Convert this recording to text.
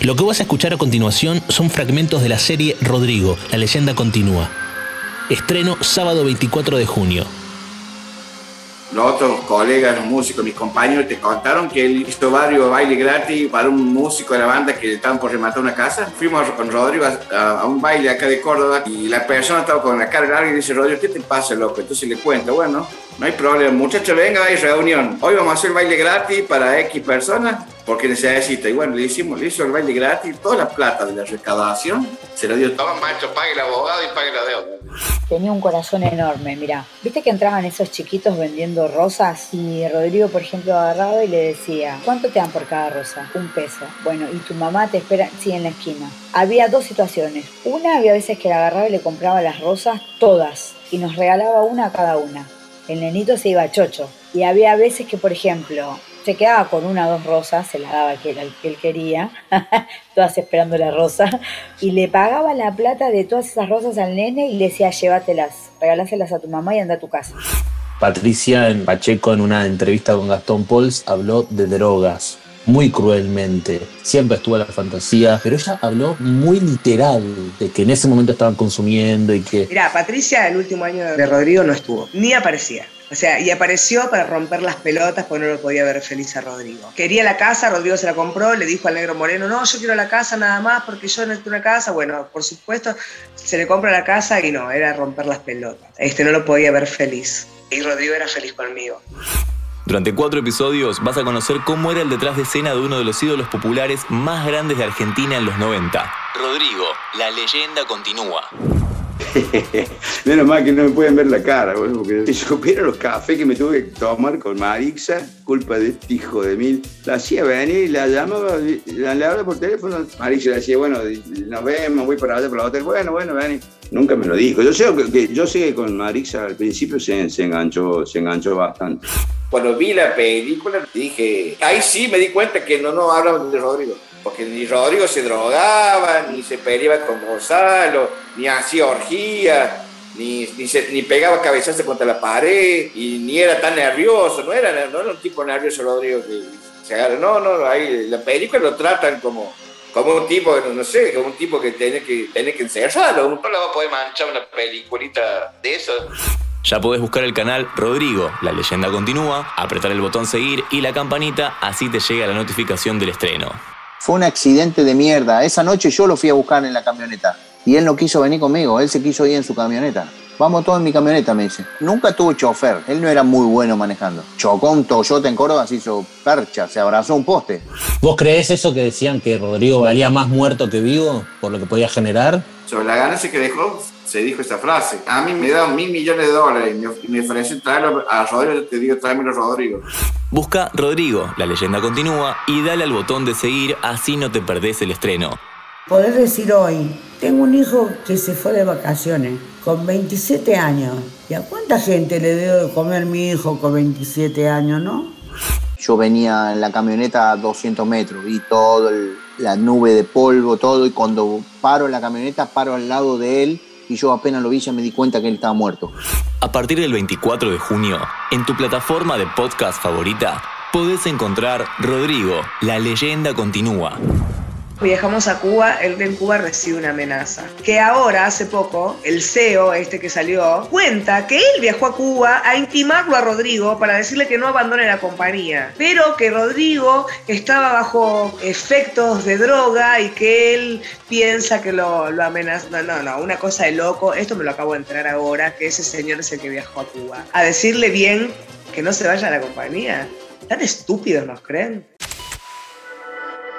Lo que vas a escuchar a continuación son fragmentos de la serie Rodrigo, la leyenda continúa. Estreno sábado 24 de junio. Los otros colegas, los músicos, mis compañeros te contaron que él hizo varios bailes gratis para un músico de la banda que estaban por rematar una casa. Fuimos con Rodrigo a, a un baile acá de Córdoba y la persona estaba con la cara larga y dice, Rodrigo, ¿qué te pasa, loco? Entonces le cuento, bueno, no hay problema, muchachos, venga, hay reunión. Hoy vamos a hacer baile gratis para X personas porque necesita. Y bueno, le hicimos, le hizo el baile gratis, toda la plata de la recaudación se lo dio. Toma, macho, pague el abogado y pague la deuda. Tenía un corazón enorme, mira. ¿Viste que entraban esos chiquitos vendiendo rosas? Y Rodrigo, por ejemplo, agarraba y le decía, ¿cuánto te dan por cada rosa? Un peso. Bueno, y tu mamá te espera, sí, en la esquina. Había dos situaciones. Una, había veces que la agarraba y le compraba las rosas todas y nos regalaba una a cada una el nenito se iba chocho. Y había veces que, por ejemplo, se quedaba con una o dos rosas, se la daba que, que él quería, todas esperando la rosa, y le pagaba la plata de todas esas rosas al nene y le decía, llévatelas, regálaselas a tu mamá y anda a tu casa. Patricia Pacheco en una entrevista con Gastón Pols habló de drogas muy cruelmente. Siempre estuvo la fantasía, pero ella habló muy literal de que en ese momento estaban consumiendo y que... Mira, Patricia el último año de Rodrigo no estuvo, ni aparecía. O sea, y apareció para romper las pelotas porque no lo podía ver feliz a Rodrigo. Quería la casa, Rodrigo se la compró, le dijo al negro moreno, no, yo quiero la casa nada más porque yo necesito una casa. Bueno, por supuesto, se le compra la casa y no, era romper las pelotas. Este no lo podía ver feliz. Y Rodrigo era feliz conmigo. Durante cuatro episodios vas a conocer cómo era el detrás de escena de uno de los ídolos populares más grandes de Argentina en los 90. Rodrigo, la leyenda continúa. Menos mal que no me pueden ver la cara, boludo, porque si supiera los cafés que me tuve que tomar con Marixa, culpa de este hijo de mil. La hacía venir y la llamaba, la, le hablaba por teléfono. Marixa le decía, bueno, nos vemos, voy para allá para el hotel. Bueno, bueno, vení. Nunca me lo dijo. Yo sé que, yo sé que con Marixa al principio se, se, enganchó, se enganchó bastante. Cuando vi la película dije, ahí sí me di cuenta que no, no hablan de Rodrigo porque ni Rodrigo se drogaba, ni se peleaba con Gonzalo, ni hacía orgía, ni, ni, se, ni pegaba cabezazos contra la pared, y ni era tan nervioso, no era, no era un tipo nervioso Rodrigo que se agarra, no, no, ahí la película lo tratan como, como un tipo, no sé, como un tipo que tiene que, tiene que encerrarlo, no le va a poder manchar una peliculita de eso. Ya podés buscar el canal Rodrigo, la leyenda continúa, apretar el botón seguir y la campanita, así te llega la notificación del estreno. Fue un accidente de mierda. Esa noche yo lo fui a buscar en la camioneta. Y él no quiso venir conmigo, él se quiso ir en su camioneta. Vamos todos en mi camioneta, me dice. Nunca tuvo chofer, él no era muy bueno manejando. Chocó un Toyota en Córdoba, se hizo percha, se abrazó un poste. ¿Vos creés eso que decían que Rodrigo valía más muerto que vivo por lo que podía generar? Sobre la ganancia que dejó, se dijo esta frase. A mí me dan mil millones de dólares y me, ofrecen traerlo a Rodrigo, te digo, tráemelo a Rodrigo. Busca Rodrigo, la leyenda continúa, y dale al botón de seguir, así no te perdés el estreno. Podés decir hoy, tengo un hijo que se fue de vacaciones con 27 años. ¿Y a cuánta gente le debo de comer mi hijo con 27 años, no? Yo venía en la camioneta a 200 metros, vi toda la nube de polvo, todo, y cuando paro en la camioneta, paro al lado de él y yo apenas lo vi ya me di cuenta que él estaba muerto. A partir del 24 de junio, en tu plataforma de podcast favorita, podés encontrar Rodrigo, la leyenda continúa viajamos a Cuba, él en Cuba recibe una amenaza. Que ahora, hace poco, el CEO, este que salió, cuenta que él viajó a Cuba a intimarlo a Rodrigo para decirle que no abandone la compañía, pero que Rodrigo estaba bajo efectos de droga y que él piensa que lo, lo amenaza. No, no, no, una cosa de loco. Esto me lo acabo de enterar ahora, que ese señor es el que viajó a Cuba. A decirle bien que no se vaya a la compañía. ¿Tan estúpidos nos creen?